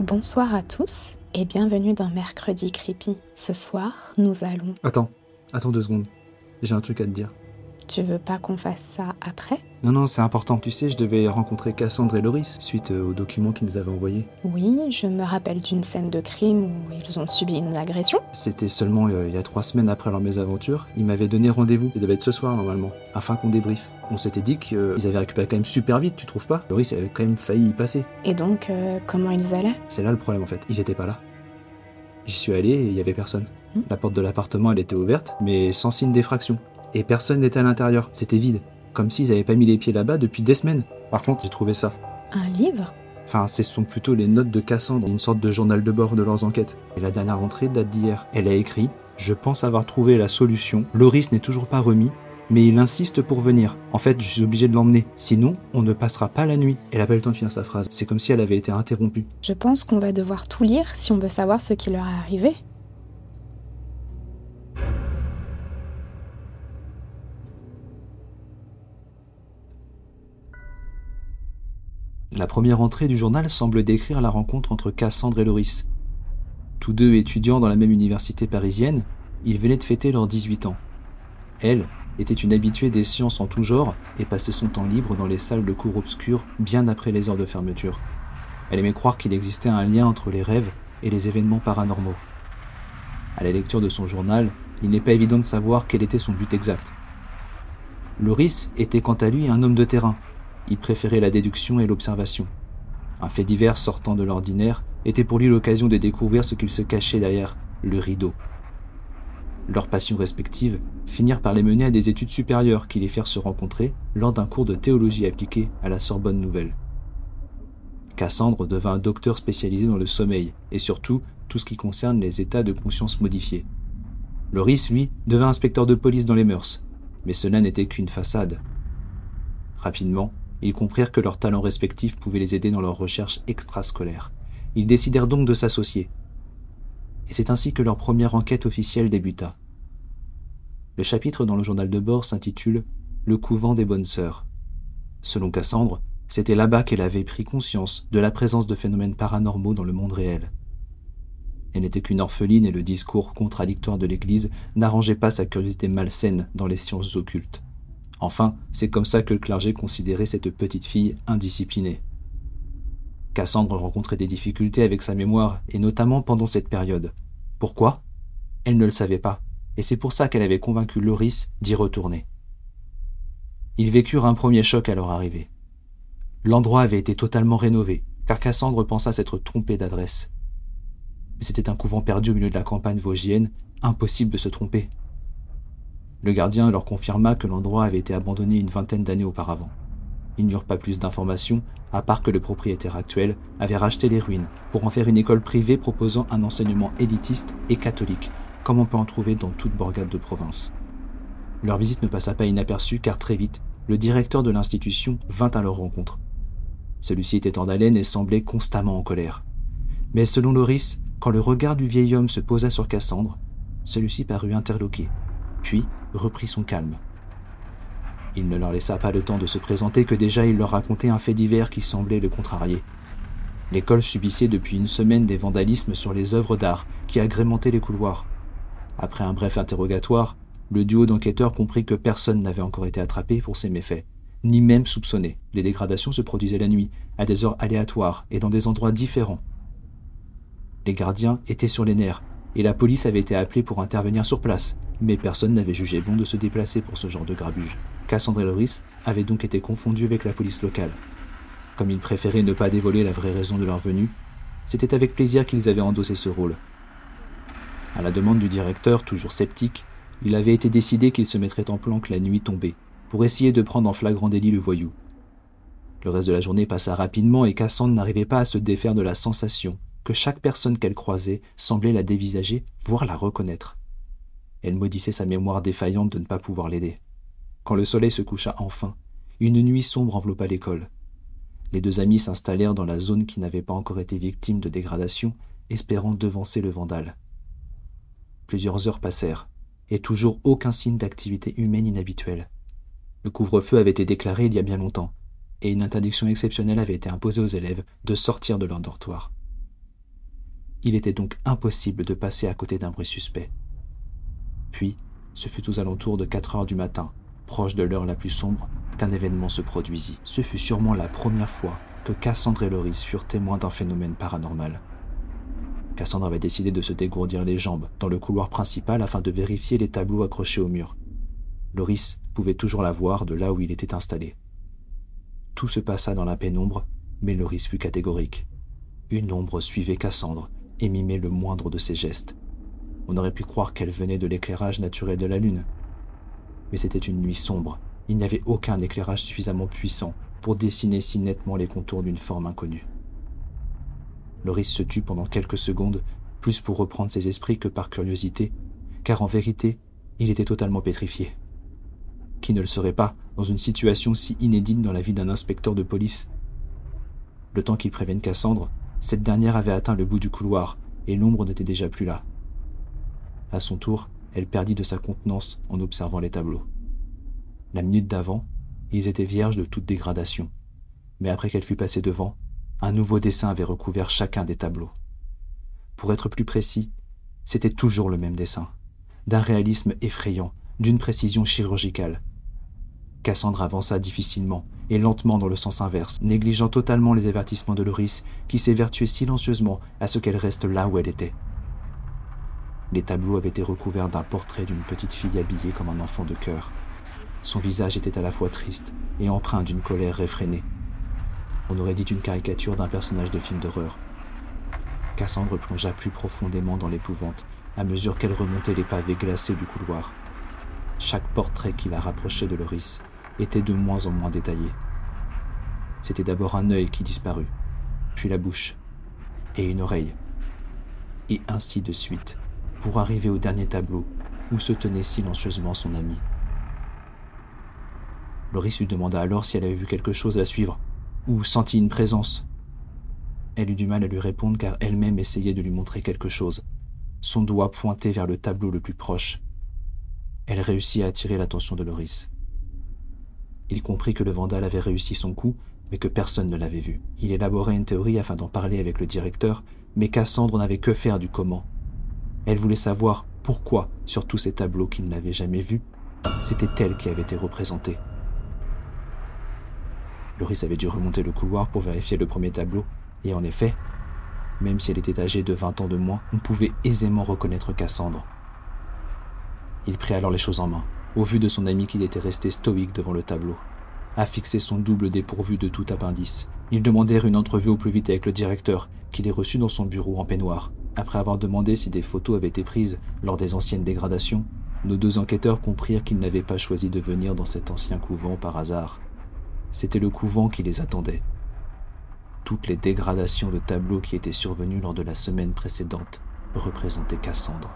Bonsoir à tous et bienvenue dans Mercredi Creepy. Ce soir, nous allons. Attends, attends deux secondes. J'ai un truc à te dire. Tu veux pas qu'on fasse ça après? Non, non, c'est important. Tu sais, je devais rencontrer Cassandre et Loris suite euh, aux documents qu'ils nous avaient envoyés. Oui, je me rappelle d'une scène de crime où ils ont subi une agression. C'était seulement euh, il y a trois semaines après leur mésaventure. Ils m'avaient donné rendez-vous. Ça devait être ce soir normalement, afin qu'on débriefe. On s'était dit qu'ils avaient récupéré quand même super vite, tu trouves pas? Loris avait quand même failli y passer. Et donc, euh, comment ils allaient? C'est là le problème en fait. Ils étaient pas là. J'y suis allé et il y avait personne. Hmm. La porte de l'appartement, elle était ouverte, mais sans signe d'effraction. Et personne n'était à l'intérieur. C'était vide. Comme s'ils n'avaient pas mis les pieds là-bas depuis des semaines. Par contre, j'ai trouvé ça. Un livre? Enfin, ce sont plutôt les notes de Cassandre, une sorte de journal de bord de leurs enquêtes. Et la dernière entrée date d'hier. Elle a écrit Je pense avoir trouvé la solution. Loris n'est toujours pas remis, mais il insiste pour venir. En fait, je suis obligé de l'emmener. Sinon, on ne passera pas la nuit. Elle a pas eu le temps de finir sa phrase. C'est comme si elle avait été interrompue. Je pense qu'on va devoir tout lire si on veut savoir ce qui leur est arrivé. La première entrée du journal semble décrire la rencontre entre Cassandre et Loris. Tous deux étudiants dans la même université parisienne, ils venaient de fêter leurs 18 ans. Elle était une habituée des sciences en tout genre et passait son temps libre dans les salles de cours obscures bien après les heures de fermeture. Elle aimait croire qu'il existait un lien entre les rêves et les événements paranormaux. À la lecture de son journal, il n'est pas évident de savoir quel était son but exact. Loris était quant à lui un homme de terrain, il préférait la déduction et l'observation. Un fait divers sortant de l'ordinaire était pour lui l'occasion de découvrir ce qu'il se cachait derrière le rideau. Leurs passions respectives finirent par les mener à des études supérieures qui les firent se rencontrer lors d'un cours de théologie appliquée à la Sorbonne Nouvelle. Cassandre devint docteur spécialisé dans le sommeil et surtout tout ce qui concerne les états de conscience modifiés. Loris, lui, devint inspecteur de police dans les mœurs, mais cela n'était qu'une façade. Rapidement, ils comprirent que leurs talents respectifs pouvaient les aider dans leurs recherches extrascolaires. Ils décidèrent donc de s'associer. Et c'est ainsi que leur première enquête officielle débuta. Le chapitre dans le journal de bord s'intitule Le couvent des bonnes sœurs. Selon Cassandre, c'était là-bas qu'elle avait pris conscience de la présence de phénomènes paranormaux dans le monde réel. Elle n'était qu'une orpheline et le discours contradictoire de l'Église n'arrangeait pas sa curiosité malsaine dans les sciences occultes. Enfin, c'est comme ça que le clergé considérait cette petite fille indisciplinée. Cassandre rencontrait des difficultés avec sa mémoire, et notamment pendant cette période. Pourquoi? Elle ne le savait pas, et c'est pour ça qu'elle avait convaincu Loris d'y retourner. Ils vécurent un premier choc à leur arrivée. L'endroit avait été totalement rénové, car Cassandre pensa s'être trompée d'adresse. Mais c'était un couvent perdu au milieu de la campagne vosgienne, impossible de se tromper. Le gardien leur confirma que l'endroit avait été abandonné une vingtaine d'années auparavant. Ils n'eurent pas plus d'informations, à part que le propriétaire actuel avait racheté les ruines pour en faire une école privée proposant un enseignement élitiste et catholique, comme on peut en trouver dans toute bourgade de province. Leur visite ne passa pas inaperçue car très vite, le directeur de l'institution vint à leur rencontre. Celui-ci était en haleine et semblait constamment en colère. Mais selon Loris, quand le regard du vieil homme se posa sur Cassandre, celui-ci parut interloqué, puis reprit son calme. Il ne leur laissa pas le temps de se présenter que déjà il leur racontait un fait divers qui semblait le contrarier. L'école subissait depuis une semaine des vandalismes sur les œuvres d'art qui agrémentaient les couloirs. Après un bref interrogatoire, le duo d'enquêteurs comprit que personne n'avait encore été attrapé pour ces méfaits, ni même soupçonné. Les dégradations se produisaient la nuit, à des heures aléatoires et dans des endroits différents. Les gardiens étaient sur les nerfs, et la police avait été appelée pour intervenir sur place, mais personne n'avait jugé bon de se déplacer pour ce genre de grabuge. Cassandre et Loris avaient donc été confondus avec la police locale. Comme ils préféraient ne pas dévoiler la vraie raison de leur venue, c'était avec plaisir qu'ils avaient endossé ce rôle. À la demande du directeur, toujours sceptique, il avait été décidé qu'ils se mettraient en planque la nuit tombée, pour essayer de prendre en flagrant délit le voyou. Le reste de la journée passa rapidement et Cassandre n'arrivait pas à se défaire de la sensation que chaque personne qu'elle croisait semblait la dévisager, voire la reconnaître. Elle maudissait sa mémoire défaillante de ne pas pouvoir l'aider. Quand le soleil se coucha enfin, une nuit sombre enveloppa l'école. Les deux amis s'installèrent dans la zone qui n'avait pas encore été victime de dégradation, espérant devancer le vandale. Plusieurs heures passèrent, et toujours aucun signe d'activité humaine inhabituelle. Le couvre-feu avait été déclaré il y a bien longtemps, et une interdiction exceptionnelle avait été imposée aux élèves de sortir de leur dortoir. Il était donc impossible de passer à côté d'un bruit suspect. Puis, ce fut aux alentours de 4 heures du matin, proche de l'heure la plus sombre, qu'un événement se produisit. Ce fut sûrement la première fois que Cassandre et Loris furent témoins d'un phénomène paranormal. Cassandre avait décidé de se dégourdir les jambes dans le couloir principal afin de vérifier les tableaux accrochés au mur. Loris pouvait toujours la voir de là où il était installé. Tout se passa dans la pénombre, mais Loris fut catégorique. Une ombre suivait Cassandre et mimait le moindre de ses gestes. On aurait pu croire qu'elle venait de l'éclairage naturel de la lune. Mais c'était une nuit sombre. Il n'y avait aucun éclairage suffisamment puissant pour dessiner si nettement les contours d'une forme inconnue. Loris se tut pendant quelques secondes, plus pour reprendre ses esprits que par curiosité, car en vérité, il était totalement pétrifié. Qui ne le serait pas dans une situation si inédite dans la vie d'un inspecteur de police? Le temps qu'il prévienne Cassandre, cette dernière avait atteint le bout du couloir, et l'ombre n'était déjà plus là. À son tour, elle perdit de sa contenance en observant les tableaux. La minute d'avant, ils étaient vierges de toute dégradation. Mais après qu'elle fut passée devant, un nouveau dessin avait recouvert chacun des tableaux. Pour être plus précis, c'était toujours le même dessin, d'un réalisme effrayant, d'une précision chirurgicale. Cassandre avança difficilement et lentement dans le sens inverse, négligeant totalement les avertissements de Loris, qui s'évertuait silencieusement à ce qu'elle reste là où elle était. Les tableaux avaient été recouverts d'un portrait d'une petite fille habillée comme un enfant de cœur. Son visage était à la fois triste et empreint d'une colère réfrénée. On aurait dit une caricature d'un personnage de film d'horreur. Cassandre plongea plus profondément dans l'épouvante à mesure qu'elle remontait les pavés glacés du couloir. Chaque portrait qui la rapprochait de Loris était de moins en moins détaillé. C'était d'abord un œil qui disparut, puis la bouche, et une oreille, et ainsi de suite, pour arriver au dernier tableau où se tenait silencieusement son ami. Loris lui demanda alors si elle avait vu quelque chose à suivre, ou senti une présence. Elle eut du mal à lui répondre car elle-même essayait de lui montrer quelque chose, son doigt pointé vers le tableau le plus proche. Elle réussit à attirer l'attention de Loris. Il comprit que le vandale avait réussi son coup, mais que personne ne l'avait vu. Il élaborait une théorie afin d'en parler avec le directeur, mais Cassandre n'avait que faire du comment. Elle voulait savoir pourquoi, sur tous ces tableaux qu'il n'avait jamais vus, c'était elle qui avait été représentée. Loris avait dû remonter le couloir pour vérifier le premier tableau, et en effet, même si elle était âgée de vingt ans de moins, on pouvait aisément reconnaître Cassandre. Il prit alors les choses en main, au vu de son ami qui était resté stoïque devant le tableau. Fixer son double dépourvu de tout appendice. Ils demandèrent une entrevue au plus vite avec le directeur, qui les reçut dans son bureau en peignoir. Après avoir demandé si des photos avaient été prises lors des anciennes dégradations, nos deux enquêteurs comprirent qu'ils n'avaient pas choisi de venir dans cet ancien couvent par hasard. C'était le couvent qui les attendait. Toutes les dégradations de tableaux qui étaient survenues lors de la semaine précédente représentaient Cassandre.